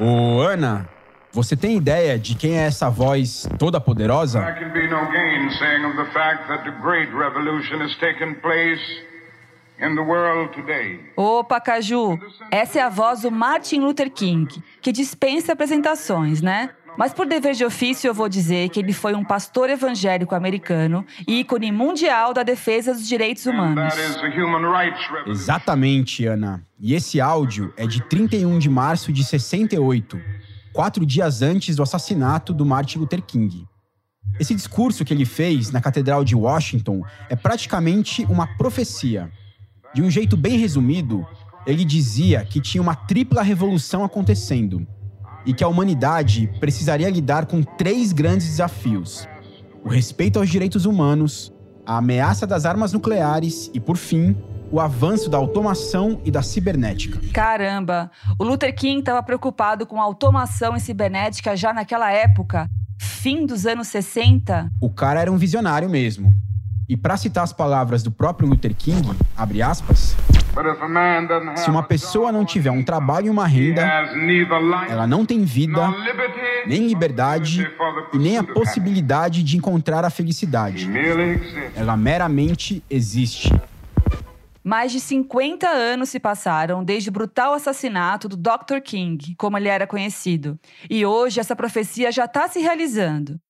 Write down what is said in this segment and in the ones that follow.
Ô, Ana, você tem ideia de quem é essa voz toda poderosa? There can be no gainsaying of the fact that the great revolution has taken place in the world today. Opa, Caju! Essa é a voz do Martin Luther King, que dispensa apresentações, né? Mas por dever de ofício, eu vou dizer que ele foi um pastor evangélico americano e ícone mundial da defesa dos direitos humanos. Exatamente, Ana. E esse áudio é de 31 de março de 68, quatro dias antes do assassinato do Martin Luther King. Esse discurso que ele fez na Catedral de Washington é praticamente uma profecia. De um jeito bem resumido, ele dizia que tinha uma tripla revolução acontecendo e que a humanidade precisaria lidar com três grandes desafios: o respeito aos direitos humanos, a ameaça das armas nucleares e, por fim, o avanço da automação e da cibernética. Caramba! O Luther King estava preocupado com automação e cibernética já naquela época, fim dos anos 60. O cara era um visionário mesmo. E para citar as palavras do próprio Luther King, abre aspas, Se uma pessoa não tiver um trabalho e uma renda, ela não tem vida, nem liberdade e nem a possibilidade de encontrar a felicidade. Ela meramente existe. Mais de 50 anos se passaram desde o brutal assassinato do Dr. King, como ele era conhecido. E hoje essa profecia já está se realizando.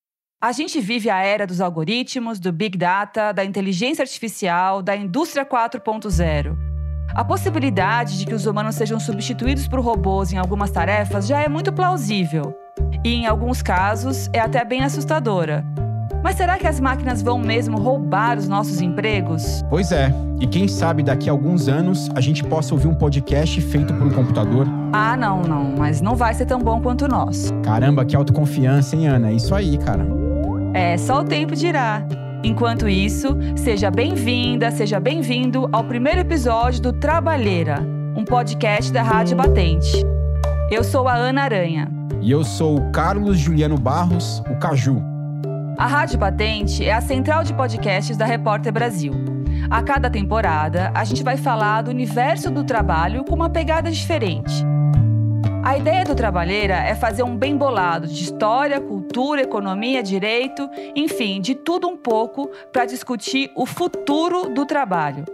A gente vive a era dos algoritmos, do Big Data, da inteligência artificial, da indústria 4.0. A possibilidade de que os humanos sejam substituídos por robôs em algumas tarefas já é muito plausível. E, em alguns casos, é até bem assustadora. Mas será que as máquinas vão mesmo roubar os nossos empregos? Pois é, e quem sabe daqui a alguns anos a gente possa ouvir um podcast feito por um computador. Ah, não, não, mas não vai ser tão bom quanto o nosso. Caramba, que autoconfiança, hein, Ana? É isso aí, cara. É, só o tempo dirá. Enquanto isso, seja bem-vinda, seja bem-vindo ao primeiro episódio do Trabalheira, um podcast da Rádio Batente. Eu sou a Ana Aranha. E eu sou o Carlos Juliano Barros, o Caju. A Rádio Patente é a central de podcasts da Repórter Brasil. A cada temporada, a gente vai falar do universo do trabalho com uma pegada diferente. A ideia do Trabalheira é fazer um bem bolado de história, cultura, economia, direito, enfim, de tudo um pouco para discutir o futuro do trabalho.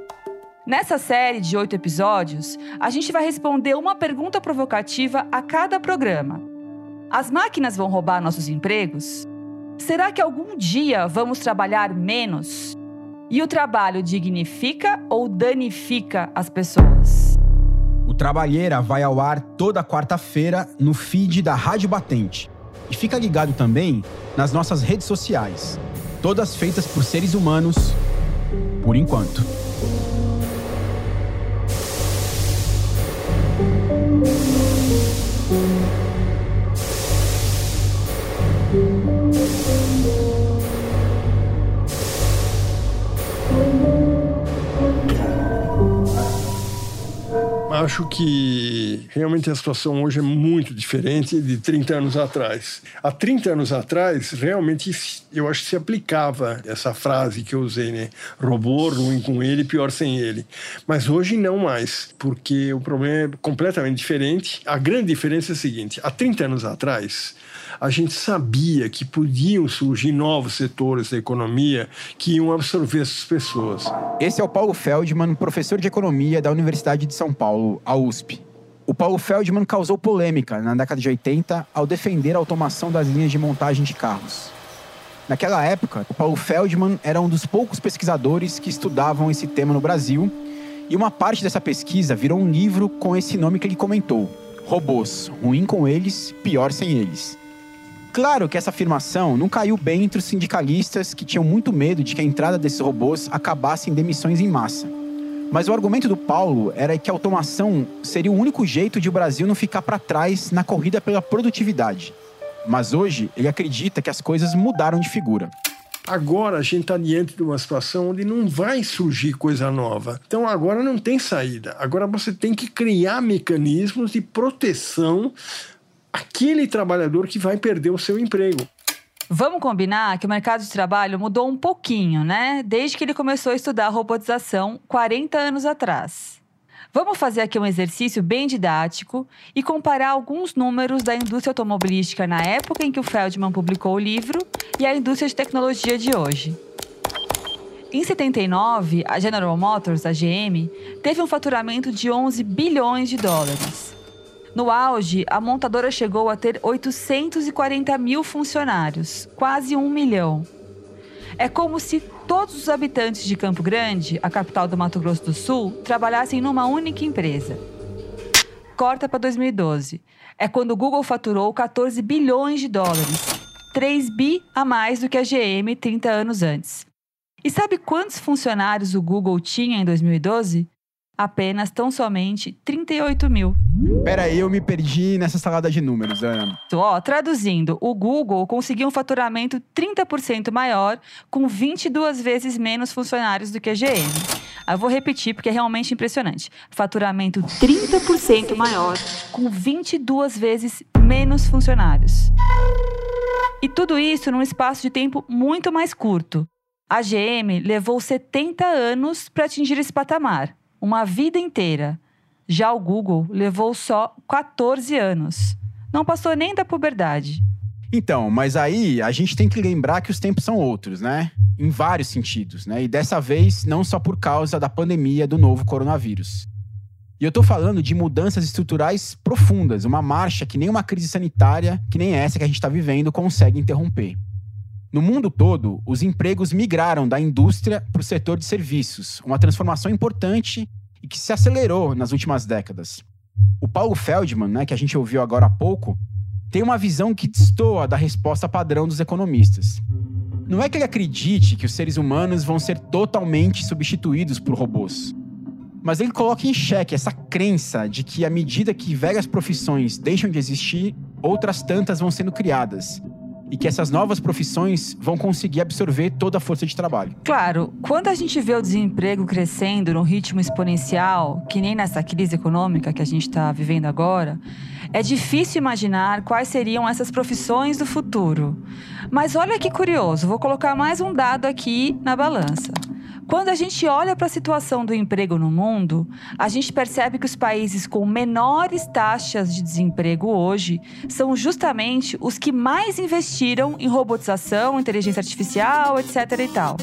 Nessa série de oito episódios, a gente vai responder uma pergunta provocativa a cada programa. As máquinas vão roubar nossos empregos? Será que algum dia vamos trabalhar menos? E o trabalho dignifica ou danifica as pessoas? O Trabalheira vai ao ar toda quarta-feira no feed da Rádio Batente. E fica ligado também nas nossas redes sociais, todas feitas por seres humanos, por enquanto. Acho que realmente a situação hoje é muito diferente de 30 anos atrás. Há 30 anos atrás, realmente, eu acho que se aplicava essa frase que eu usei, né? Robô, ruim com ele, pior sem ele. Mas hoje não mais, porque o problema é completamente diferente. A grande diferença é a seguinte: há 30 anos atrás, a gente sabia que podiam surgir novos setores da economia que iam absorver essas pessoas. Esse é o Paulo Feldman, professor de economia da Universidade de São Paulo, a USP. O Paulo Feldman causou polêmica na década de 80 ao defender a automação das linhas de montagem de carros. Naquela época, o Paulo Feldman era um dos poucos pesquisadores que estudavam esse tema no Brasil, e uma parte dessa pesquisa virou um livro com esse nome que ele comentou: Robôs, ruim com eles, pior sem eles. Claro que essa afirmação não caiu bem entre os sindicalistas que tinham muito medo de que a entrada desses robôs acabasse em demissões em massa. Mas o argumento do Paulo era que a automação seria o único jeito de o Brasil não ficar para trás na corrida pela produtividade. Mas hoje ele acredita que as coisas mudaram de figura. Agora a gente está diante de uma situação onde não vai surgir coisa nova. Então agora não tem saída. Agora você tem que criar mecanismos de proteção àquele trabalhador que vai perder o seu emprego. Vamos combinar que o mercado de trabalho mudou um pouquinho, né? Desde que ele começou a estudar robotização 40 anos atrás. Vamos fazer aqui um exercício bem didático e comparar alguns números da indústria automobilística na época em que o Feldman publicou o livro e a indústria de tecnologia de hoje. Em 79, a General Motors, a GM, teve um faturamento de 11 bilhões de dólares. No auge, a montadora chegou a ter 840 mil funcionários, quase um milhão. É como se todos os habitantes de Campo Grande, a capital do Mato Grosso do Sul, trabalhassem numa única empresa. Corta para 2012. É quando o Google faturou 14 bilhões de dólares, 3 bi a mais do que a GM 30 anos antes. E sabe quantos funcionários o Google tinha em 2012? Apenas tão somente 38 mil. Pera aí, eu me perdi nessa salada de números, Ana. Ó, traduzindo, o Google conseguiu um faturamento 30% maior, com 22 vezes menos funcionários do que a GM. Eu vou repetir porque é realmente impressionante. Faturamento 30% maior, com 22 vezes menos funcionários. E tudo isso num espaço de tempo muito mais curto. A GM levou 70 anos para atingir esse patamar, uma vida inteira. Já o Google levou só 14 anos. Não passou nem da puberdade. Então, mas aí a gente tem que lembrar que os tempos são outros, né? Em vários sentidos, né? E dessa vez não só por causa da pandemia do novo coronavírus. E eu tô falando de mudanças estruturais profundas, uma marcha que nem uma crise sanitária, que nem essa que a gente está vivendo, consegue interromper. No mundo todo, os empregos migraram da indústria para o setor de serviços, uma transformação importante e que se acelerou nas últimas décadas. O Paulo Feldman, né, que a gente ouviu agora há pouco, tem uma visão que destoa da resposta padrão dos economistas. Não é que ele acredite que os seres humanos vão ser totalmente substituídos por robôs. Mas ele coloca em xeque essa crença de que, à medida que velhas profissões deixam de existir, outras tantas vão sendo criadas, e que essas novas profissões vão conseguir absorver toda a força de trabalho. Claro, quando a gente vê o desemprego crescendo num ritmo exponencial, que nem nessa crise econômica que a gente está vivendo agora, é difícil imaginar quais seriam essas profissões do futuro. Mas olha que curioso, vou colocar mais um dado aqui na balança. Quando a gente olha para a situação do emprego no mundo, a gente percebe que os países com menores taxas de desemprego hoje são justamente os que mais investiram em robotização, inteligência artificial, etc. e tal.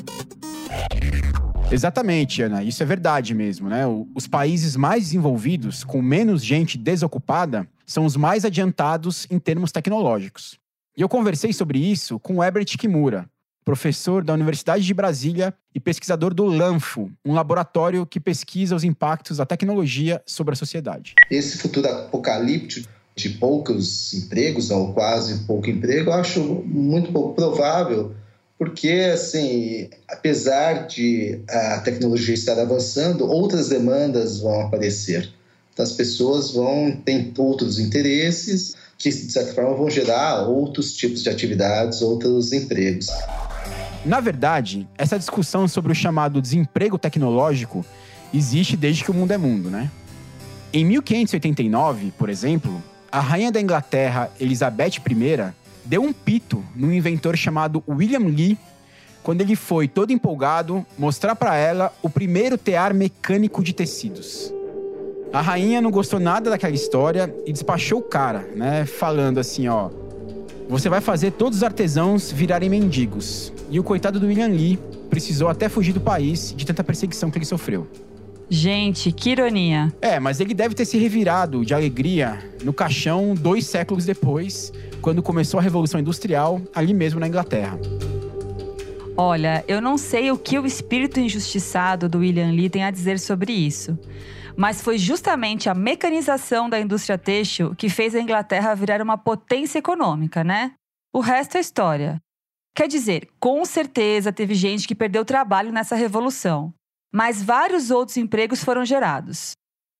Exatamente, Ana. Isso é verdade mesmo, né? Os países mais desenvolvidos, com menos gente desocupada, são os mais adiantados em termos tecnológicos. E eu conversei sobre isso com o Herbert Kimura, professor da Universidade de Brasília e pesquisador do LANFO, um laboratório que pesquisa os impactos da tecnologia sobre a sociedade. Esse futuro apocalíptico de poucos empregos ou quase pouco emprego, eu acho muito pouco provável, porque assim, apesar de a tecnologia estar avançando, outras demandas vão aparecer. Então, as pessoas vão ter outros interesses que de certa forma vão gerar outros tipos de atividades, outros empregos. Na verdade, essa discussão sobre o chamado desemprego tecnológico existe desde que o mundo é mundo, né? Em 1589, por exemplo, a rainha da Inglaterra, Elizabeth I, deu um pito num inventor chamado William Lee, quando ele foi todo empolgado mostrar para ela o primeiro tear mecânico de tecidos. A rainha não gostou nada daquela história e despachou o cara, né, falando assim, ó: "Você vai fazer todos os artesãos virarem mendigos. E o coitado do William Lee precisou até fugir do país de tanta perseguição que ele sofreu. Gente, que ironia. É, mas ele deve ter se revirado de alegria no caixão dois séculos depois, quando começou a Revolução Industrial, ali mesmo na Inglaterra. Olha, eu não sei o que o espírito injustiçado do William Lee tem a dizer sobre isso. Mas foi justamente a mecanização da indústria têxtil que fez a Inglaterra virar uma potência econômica, né? O resto é história. Quer dizer, com certeza teve gente que perdeu trabalho nessa revolução, mas vários outros empregos foram gerados.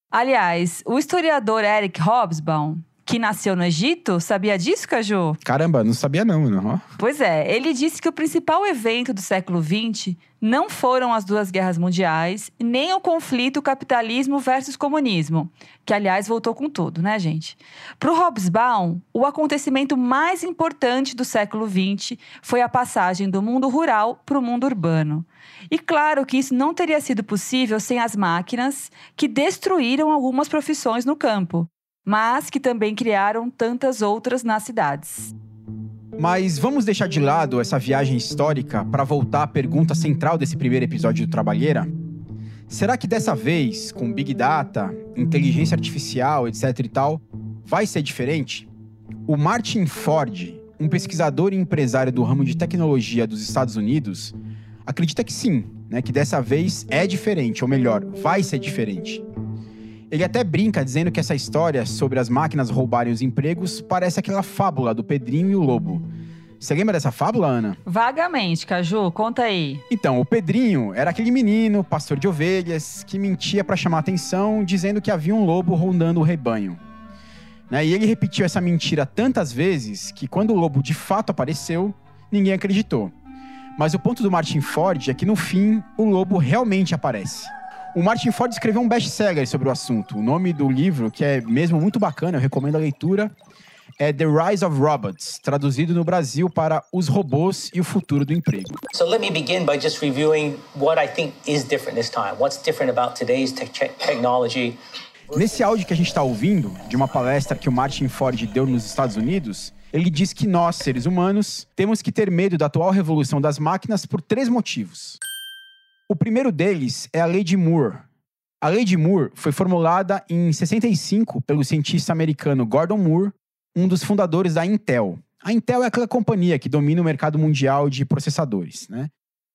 Aliás, o historiador Eric Hobsbawm, que nasceu no Egito. Sabia disso, Caju? Caramba, não sabia não, não. Pois é, ele disse que o principal evento do século XX não foram as duas guerras mundiais, nem o conflito capitalismo versus comunismo, que aliás voltou com tudo, né, gente? Para o Hobsbawm, o acontecimento mais importante do século XX foi a passagem do mundo rural para o mundo urbano. E claro que isso não teria sido possível sem as máquinas que destruíram algumas profissões no campo, mas que também criaram tantas outras nas cidades. Mas vamos deixar de lado essa viagem histórica para voltar à pergunta central desse primeiro episódio do Trabalheira? Será que dessa vez, com Big Data, inteligência artificial, etc e tal, vai ser diferente? O Martin Ford, um pesquisador e empresário do ramo de tecnologia dos Estados Unidos, acredita que sim, né, que dessa vez é diferente, ou melhor, vai ser diferente. Ele até brinca dizendo que essa história sobre as máquinas roubarem os empregos parece aquela fábula do Pedrinho e o Lobo. Você lembra dessa fábula, Ana? Vagamente, Caju, conta aí. Então, o Pedrinho era aquele menino, pastor de ovelhas, que mentia para chamar atenção, dizendo que havia um lobo rondando o rebanho. Né? E ele repetiu essa mentira tantas vezes que quando o lobo de fato apareceu, ninguém acreditou. Mas o ponto do Martin Ford é que no fim, o lobo realmente aparece. O Martin Ford escreveu um best-seller sobre o assunto. O nome do livro, que é mesmo muito bacana, eu recomendo a leitura, é The Rise of Robots, traduzido no Brasil para Os Robôs e o Futuro do Emprego. So let me begin by just reviewing what I think is different this time. What's different about today's te technology? Nesse áudio que a gente está ouvindo, de uma palestra que o Martin Ford deu nos Estados Unidos, ele diz que nós, seres humanos, temos que ter medo da atual revolução das máquinas por três motivos. O primeiro deles é a Lei de Moore. A Lei de Moore foi formulada em 65 pelo cientista americano Gordon Moore, um dos fundadores da Intel. A Intel é aquela companhia que domina o mercado mundial de processadores, né?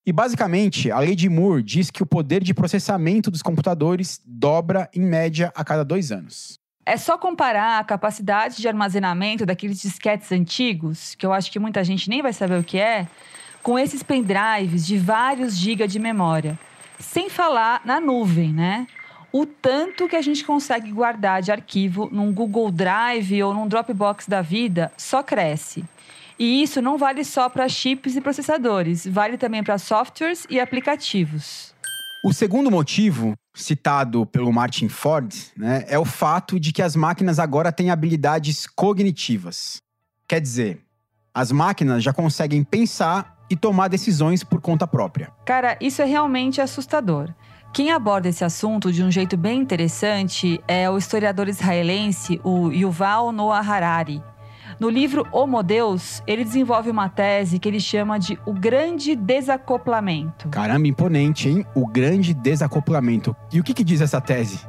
E basicamente, a lei de Moore diz que o poder de processamento dos computadores dobra em média a cada dois anos. É só comparar a capacidade de armazenamento daqueles disquetes antigos, que eu acho que muita gente nem vai saber o que é, com esses pendrives de vários gigas de memória. Sem falar na nuvem, né? O tanto que a gente consegue guardar de arquivo num Google Drive ou num Dropbox da vida só cresce. E isso não vale só para chips e processadores, vale também para softwares e aplicativos. O segundo motivo, citado pelo Martin Ford, né, é o fato de que as máquinas agora têm habilidades cognitivas. Quer dizer, as máquinas já conseguem pensar e tomar decisões por conta própria. Cara, isso é realmente assustador. Quem aborda esse assunto de um jeito bem interessante é o historiador israelense, o Yuval Noah Harari. No livro Homo Deus, ele desenvolve uma tese que ele chama de o grande desacoplamento. Caramba, imponente, hein? O grande desacoplamento. E o que, que diz essa tese?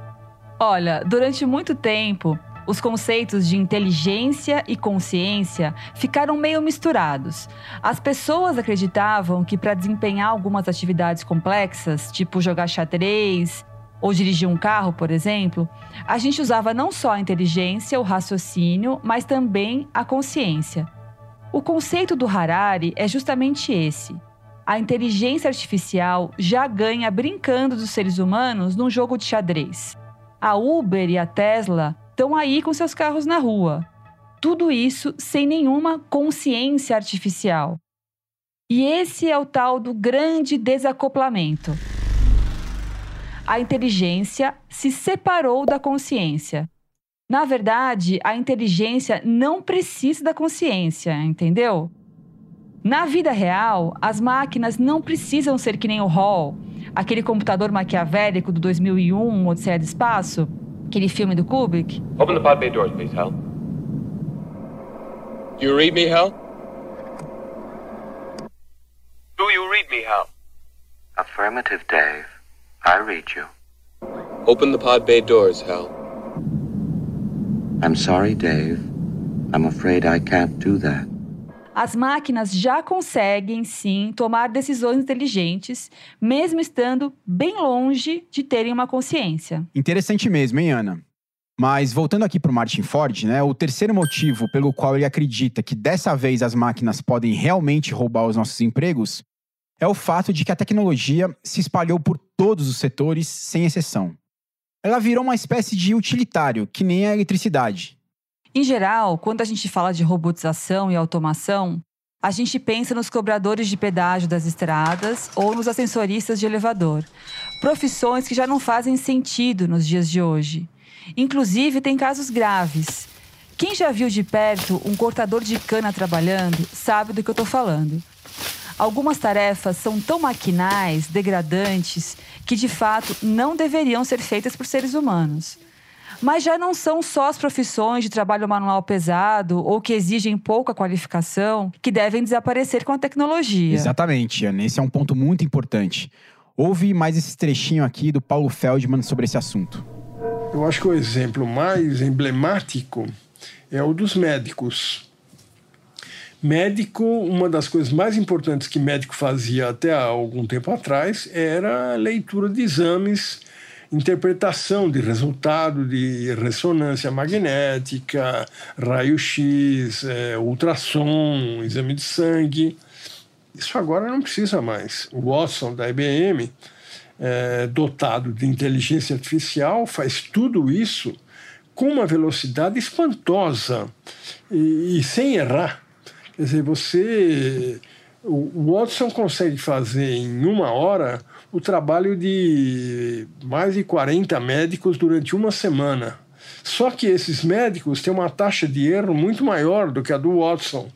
Olha, durante muito tempo, os conceitos de inteligência e consciência ficaram meio misturados. As pessoas acreditavam que para desempenhar algumas atividades complexas, tipo jogar xadrez ou dirigir um carro, por exemplo, a gente usava não só a inteligência, o raciocínio, mas também a consciência. O conceito do Harari é justamente esse. A inteligência artificial já ganha brincando dos seres humanos num jogo de xadrez. A Uber e a Tesla estão aí com seus carros na rua. Tudo isso sem nenhuma consciência artificial. E esse é o tal do grande desacoplamento. A inteligência se separou da consciência. Na verdade, a inteligência não precisa da consciência, entendeu? Na vida real, as máquinas não precisam ser que nem o Hall, aquele computador maquiavélico do 2001, Odisseia do Espaço, Aquele filme do Kubrick. Open the pod bay doors, please, Hal. Do You read me, Hal? Do you read me, Hal? Affirmative, Dave. I read you. Open the pod bay doors, Hal. I'm sorry, Dave. I'm afraid I can't do that. As máquinas já conseguem, sim, tomar decisões inteligentes, mesmo estando bem longe de terem uma consciência. Interessante mesmo, hein, Ana? Mas voltando aqui para o Martin Ford, né, o terceiro motivo pelo qual ele acredita que dessa vez as máquinas podem realmente roubar os nossos empregos é o fato de que a tecnologia se espalhou por todos os setores, sem exceção. Ela virou uma espécie de utilitário, que nem a eletricidade. Em geral, quando a gente fala de robotização e automação, a gente pensa nos cobradores de pedágio das estradas ou nos ascensoristas de elevador. Profissões que já não fazem sentido nos dias de hoje. Inclusive, tem casos graves. Quem já viu de perto um cortador de cana trabalhando sabe do que eu estou falando. Algumas tarefas são tão maquinais, degradantes, que de fato não deveriam ser feitas por seres humanos. Mas já não são só as profissões de trabalho manual pesado ou que exigem pouca qualificação que devem desaparecer com a tecnologia. Exatamente, Ana. Esse é um ponto muito importante. Ouve mais esse trechinho aqui do Paulo Feldman sobre esse assunto. Eu acho que o exemplo mais emblemático é o dos médicos. Médico, uma das coisas mais importantes que médico fazia até há algum tempo atrás era a leitura de exames interpretação de resultado de ressonância magnética, raio-x, é, ultrassom, exame de sangue. Isso agora não precisa mais. O Watson, da IBM, é, dotado de inteligência artificial, faz tudo isso com uma velocidade espantosa e, e sem errar. Quer dizer, você. O Watson consegue fazer em uma hora o trabalho de mais de 40 médicos durante uma semana. Só que esses médicos têm uma taxa de erro muito maior do que a do Watson.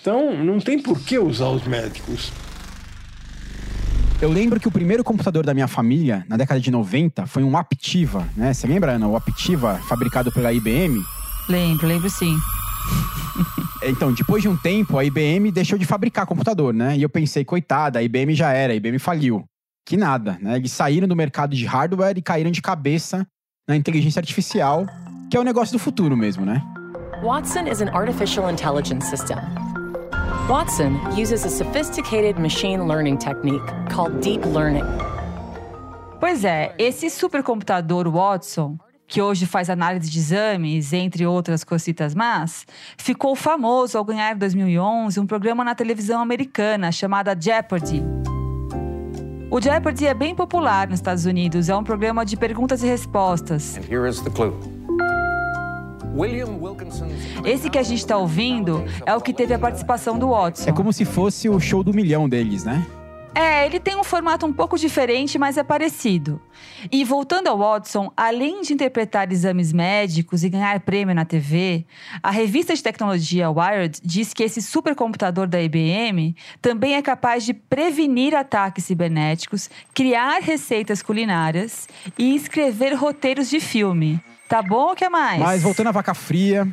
Então, não tem por que usar os médicos. Eu lembro que o primeiro computador da minha família, na década de 90, foi um Aptiva, né? Você lembra, Ana? O Aptiva, fabricado pela IBM? Lembro, lembro sim. Então, depois de um tempo, a IBM deixou de fabricar computador, né? E eu pensei, coitada, a IBM já era, a IBM faliu que nada, né? Eles saíram do mercado de hardware e caíram de cabeça na inteligência artificial, que é o negócio do futuro mesmo, né? Watson is an artificial intelligence system. Watson uses a sophisticated machine learning technique called deep learning. Pois é, esse supercomputador Watson, que hoje faz análise de exames, entre outras cositas más, ficou famoso ao ganhar em 2011 um programa na televisão americana chamada Jeopardy! O Jeopardy é bem popular nos Estados Unidos. É um programa de perguntas e respostas. Esse que a gente está ouvindo é o que teve a participação do Watson. É como se fosse o show do milhão deles, né? É, ele tem um formato um pouco diferente, mas é parecido. E voltando ao Watson, além de interpretar exames médicos e ganhar prêmio na TV, a revista de tecnologia Wired diz que esse supercomputador da IBM também é capaz de prevenir ataques cibernéticos, criar receitas culinárias e escrever roteiros de filme. Tá bom o que mais? Mas voltando à vaca fria,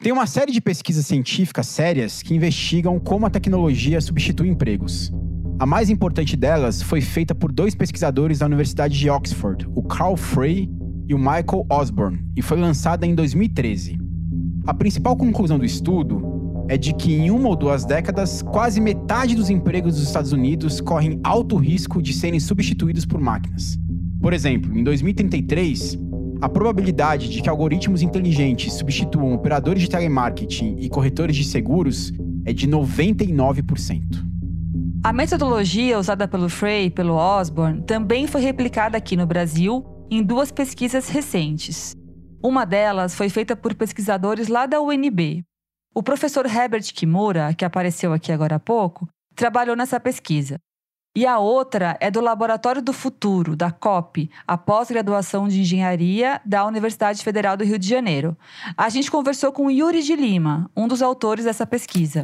tem uma série de pesquisas científicas sérias que investigam como a tecnologia substitui empregos. A mais importante delas foi feita por dois pesquisadores da Universidade de Oxford, o Carl Frey e o Michael Osborne, e foi lançada em 2013. A principal conclusão do estudo é de que em uma ou duas décadas, quase metade dos empregos dos Estados Unidos correm alto risco de serem substituídos por máquinas. Por exemplo, em 2033, a probabilidade de que algoritmos inteligentes substituam operadores de telemarketing e corretores de seguros é de 99%. A metodologia usada pelo Frey e pelo Osborne também foi replicada aqui no Brasil em duas pesquisas recentes. Uma delas foi feita por pesquisadores lá da UNB. O professor Herbert Kimura, que apareceu aqui agora há pouco, trabalhou nessa pesquisa. E a outra é do Laboratório do Futuro, da COP, a pós-graduação de engenharia da Universidade Federal do Rio de Janeiro. A gente conversou com Yuri de Lima, um dos autores dessa pesquisa.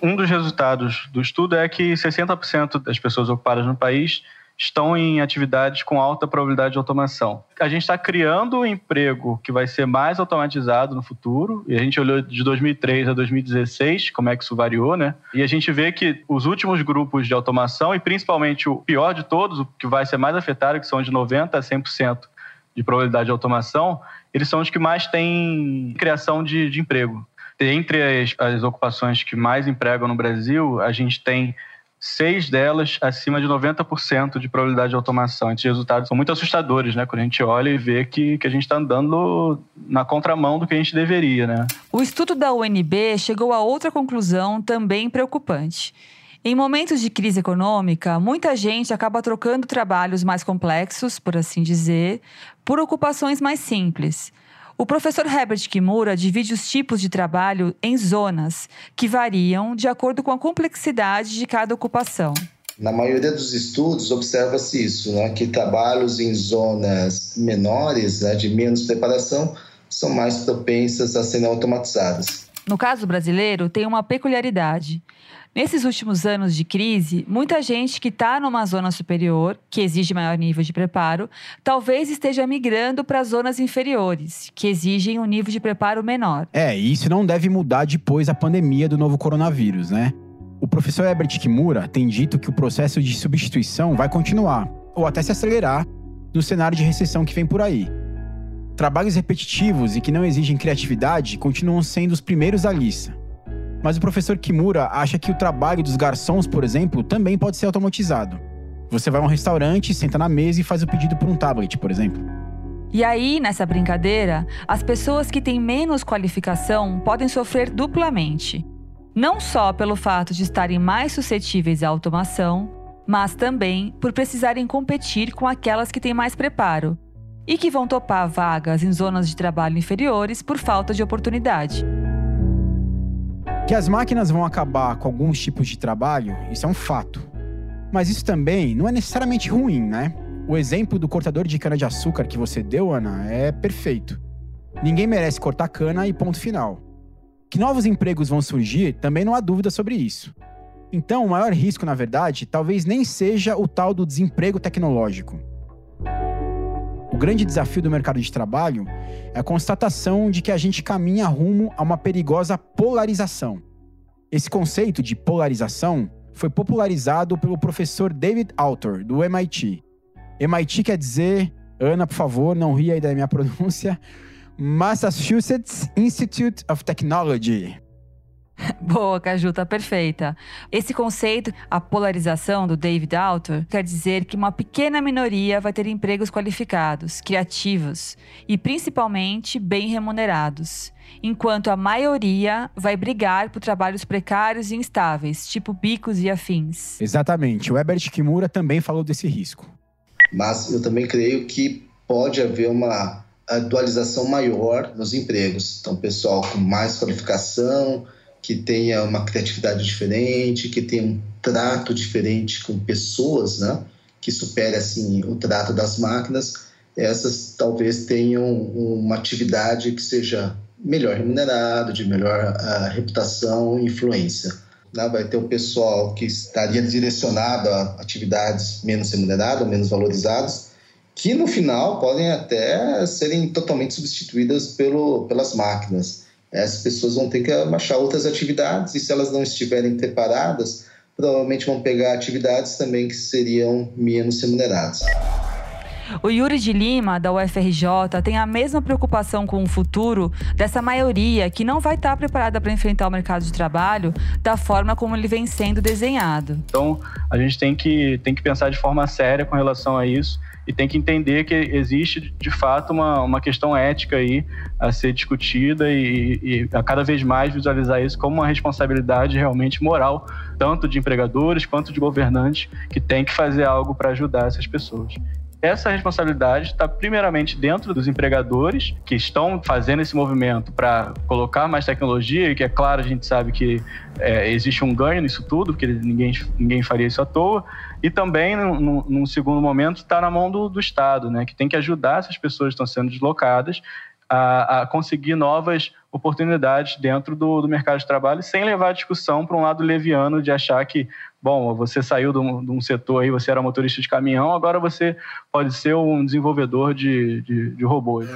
Um dos resultados do estudo é que 60% das pessoas ocupadas no país estão em atividades com alta probabilidade de automação. A gente está criando um emprego que vai ser mais automatizado no futuro, e a gente olhou de 2003 a 2016, como é que isso variou, né? E a gente vê que os últimos grupos de automação, e principalmente o pior de todos, o que vai ser mais afetado, que são de 90% a 100% de probabilidade de automação, eles são os que mais têm criação de, de emprego. Entre as, as ocupações que mais empregam no Brasil, a gente tem seis delas acima de 90% de probabilidade de automação. Esses resultados são muito assustadores, né? Quando a gente olha e vê que, que a gente está andando na contramão do que a gente deveria, né? O estudo da UNB chegou a outra conclusão também preocupante. Em momentos de crise econômica, muita gente acaba trocando trabalhos mais complexos, por assim dizer, por ocupações mais simples. O professor Herbert Kimura divide os tipos de trabalho em zonas, que variam de acordo com a complexidade de cada ocupação. Na maioria dos estudos, observa-se isso, né, que trabalhos em zonas menores, né, de menos preparação, são mais propensas a serem automatizadas. No caso brasileiro, tem uma peculiaridade. Nesses últimos anos de crise, muita gente que está numa zona superior, que exige maior nível de preparo, talvez esteja migrando para zonas inferiores, que exigem um nível de preparo menor. É, e isso não deve mudar depois da pandemia do novo coronavírus, né? O professor Herbert Kimura tem dito que o processo de substituição vai continuar, ou até se acelerar, no cenário de recessão que vem por aí. Trabalhos repetitivos e que não exigem criatividade continuam sendo os primeiros da lista. Mas o professor Kimura acha que o trabalho dos garçons, por exemplo, também pode ser automatizado. Você vai a um restaurante, senta na mesa e faz o pedido por um tablet, por exemplo. E aí, nessa brincadeira, as pessoas que têm menos qualificação podem sofrer duplamente. Não só pelo fato de estarem mais suscetíveis à automação, mas também por precisarem competir com aquelas que têm mais preparo e que vão topar vagas em zonas de trabalho inferiores por falta de oportunidade. Que as máquinas vão acabar com alguns tipos de trabalho, isso é um fato. Mas isso também não é necessariamente ruim, né? O exemplo do cortador de cana-de-açúcar que você deu, Ana, é perfeito. Ninguém merece cortar cana e ponto final. Que novos empregos vão surgir, também não há dúvida sobre isso. Então, o maior risco, na verdade, talvez nem seja o tal do desemprego tecnológico. O grande desafio do mercado de trabalho é a constatação de que a gente caminha rumo a uma perigosa polarização. Esse conceito de polarização foi popularizado pelo professor David Autor, do MIT. MIT quer dizer, Ana, por favor, não ria aí da minha pronúncia, Massachusetts Institute of Technology. Boa, Caju, tá perfeita. Esse conceito, a polarização do David Alter, quer dizer que uma pequena minoria vai ter empregos qualificados, criativos e principalmente bem remunerados, enquanto a maioria vai brigar por trabalhos precários e instáveis, tipo bicos e afins. Exatamente. O Herbert Kimura também falou desse risco. Mas eu também creio que pode haver uma dualização maior nos empregos. Então, pessoal com mais qualificação, que tenha uma criatividade diferente, que tenha um trato diferente com pessoas, né? Que supere assim o trato das máquinas. Essas talvez tenham uma atividade que seja melhor remunerada, de melhor uh, reputação e influência. Né? Vai ter o pessoal que estaria direcionado a atividades menos remuneradas, menos valorizadas, que no final podem até serem totalmente substituídas pelo, pelas máquinas essas pessoas vão ter que baixar outras atividades e se elas não estiverem preparadas, provavelmente vão pegar atividades também que seriam menos remuneradas. O Yuri de Lima, da UFRJ, tem a mesma preocupação com o futuro dessa maioria que não vai estar preparada para enfrentar o mercado de trabalho da forma como ele vem sendo desenhado. Então, a gente tem que, tem que pensar de forma séria com relação a isso e tem que entender que existe de fato uma, uma questão ética aí a ser discutida e, e a cada vez mais visualizar isso como uma responsabilidade realmente moral, tanto de empregadores quanto de governantes, que tem que fazer algo para ajudar essas pessoas. Essa responsabilidade está primeiramente dentro dos empregadores que estão fazendo esse movimento para colocar mais tecnologia, que é claro, a gente sabe que é, existe um ganho nisso tudo, porque ninguém, ninguém faria isso à toa, e também, num, num segundo momento, está na mão do, do Estado, né, que tem que ajudar essas pessoas que estão sendo deslocadas a, a, conseguir novas oportunidades dentro do, do, mercado de trabalho, sem levar a discussão para um lado leviano de achar que, bom, você saiu de um, de um, setor aí, você era motorista de caminhão, agora você pode ser um desenvolvedor de, de, de robôs.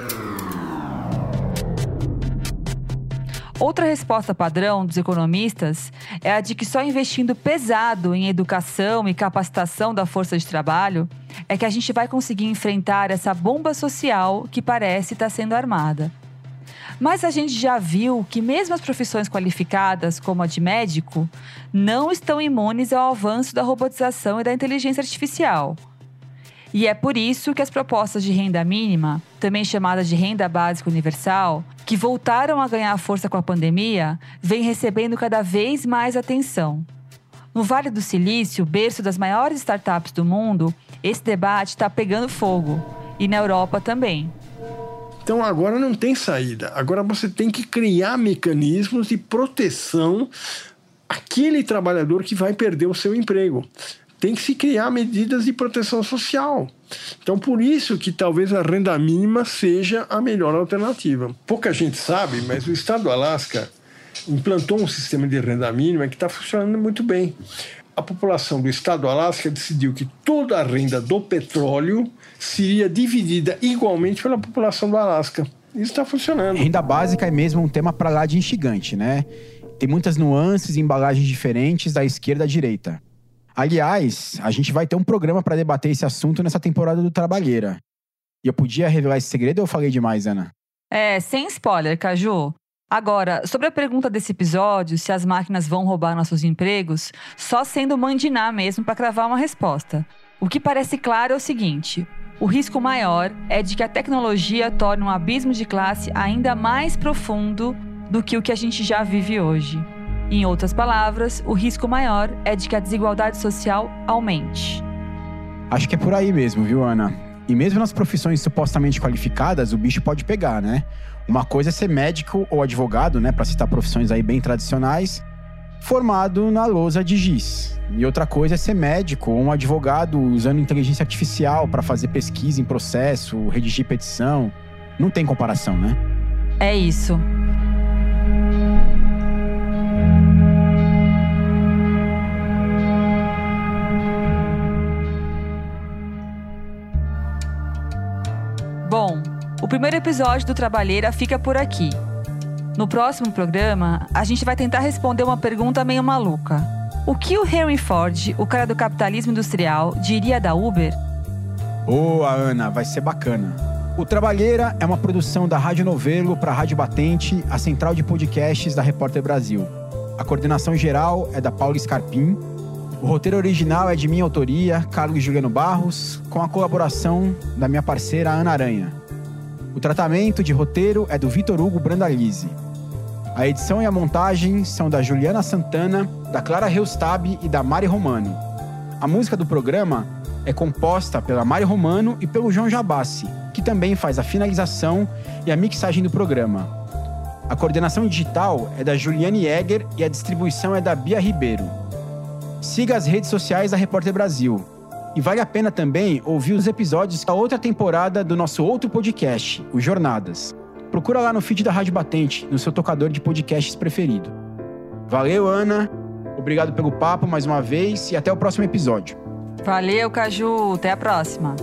Outra resposta padrão dos economistas é a de que só investindo pesado em educação e capacitação da força de trabalho é que a gente vai conseguir enfrentar essa bomba social que parece estar sendo armada. Mas a gente já viu que mesmo as profissões qualificadas, como a de médico, não estão imunes ao avanço da robotização e da inteligência artificial. E é por isso que as propostas de renda mínima, também chamadas de renda básica universal, que voltaram a ganhar força com a pandemia, vêm recebendo cada vez mais atenção. No Vale do Silício, berço das maiores startups do mundo, esse debate está pegando fogo. E na Europa também. Então agora não tem saída. Agora você tem que criar mecanismos de proteção àquele trabalhador que vai perder o seu emprego. Tem que se criar medidas de proteção social. Então, por isso que talvez a renda mínima seja a melhor alternativa. Pouca gente sabe, mas o estado do Alasca implantou um sistema de renda mínima que está funcionando muito bem. A população do estado do Alasca decidiu que toda a renda do petróleo seria dividida igualmente pela população do Alasca. Isso está funcionando. Renda básica é mesmo um tema para lá de instigante, né? Tem muitas nuances e embalagens diferentes da esquerda à direita. Aliás, a gente vai ter um programa para debater esse assunto nessa temporada do Trabalheira. E eu podia revelar esse segredo ou eu falei demais, Ana? É, sem spoiler, Caju. Agora, sobre a pergunta desse episódio, se as máquinas vão roubar nossos empregos, só sendo mandinar mesmo para cravar uma resposta. O que parece claro é o seguinte: o risco maior é de que a tecnologia torne um abismo de classe ainda mais profundo do que o que a gente já vive hoje. Em outras palavras, o risco maior é de que a desigualdade social aumente. Acho que é por aí mesmo, viu, Ana? E mesmo nas profissões supostamente qualificadas, o bicho pode pegar, né? Uma coisa é ser médico ou advogado, né, para citar profissões aí bem tradicionais, formado na lousa de giz. E outra coisa é ser médico ou um advogado usando inteligência artificial para fazer pesquisa em processo, redigir petição. Não tem comparação, né? É isso. Bom, o primeiro episódio do Trabalheira fica por aqui. No próximo programa, a gente vai tentar responder uma pergunta meio maluca. O que o Henry Ford, o cara do capitalismo industrial, diria da Uber? Boa, Ana, vai ser bacana. O Trabalheira é uma produção da Rádio Novelo para a Rádio Batente, a central de podcasts da Repórter Brasil. A coordenação geral é da Paula Scarpim. O roteiro original é de minha autoria, Carlos Juliano Barros, com a colaboração da minha parceira Ana Aranha. O tratamento de roteiro é do Vitor Hugo Brandalize. A edição e a montagem são da Juliana Santana, da Clara Reustab e da Mari Romano. A música do programa é composta pela Mari Romano e pelo João Jabassi, que também faz a finalização e a mixagem do programa. A coordenação digital é da Juliane Egger e a distribuição é da Bia Ribeiro. Siga as redes sociais da Repórter Brasil, e vale a pena também ouvir os episódios da outra temporada do nosso outro podcast, o Jornadas. Procura lá no feed da Rádio Batente, no seu tocador de podcasts preferido. Valeu, Ana. Obrigado pelo papo mais uma vez e até o próximo episódio. Valeu, Caju. Até a próxima.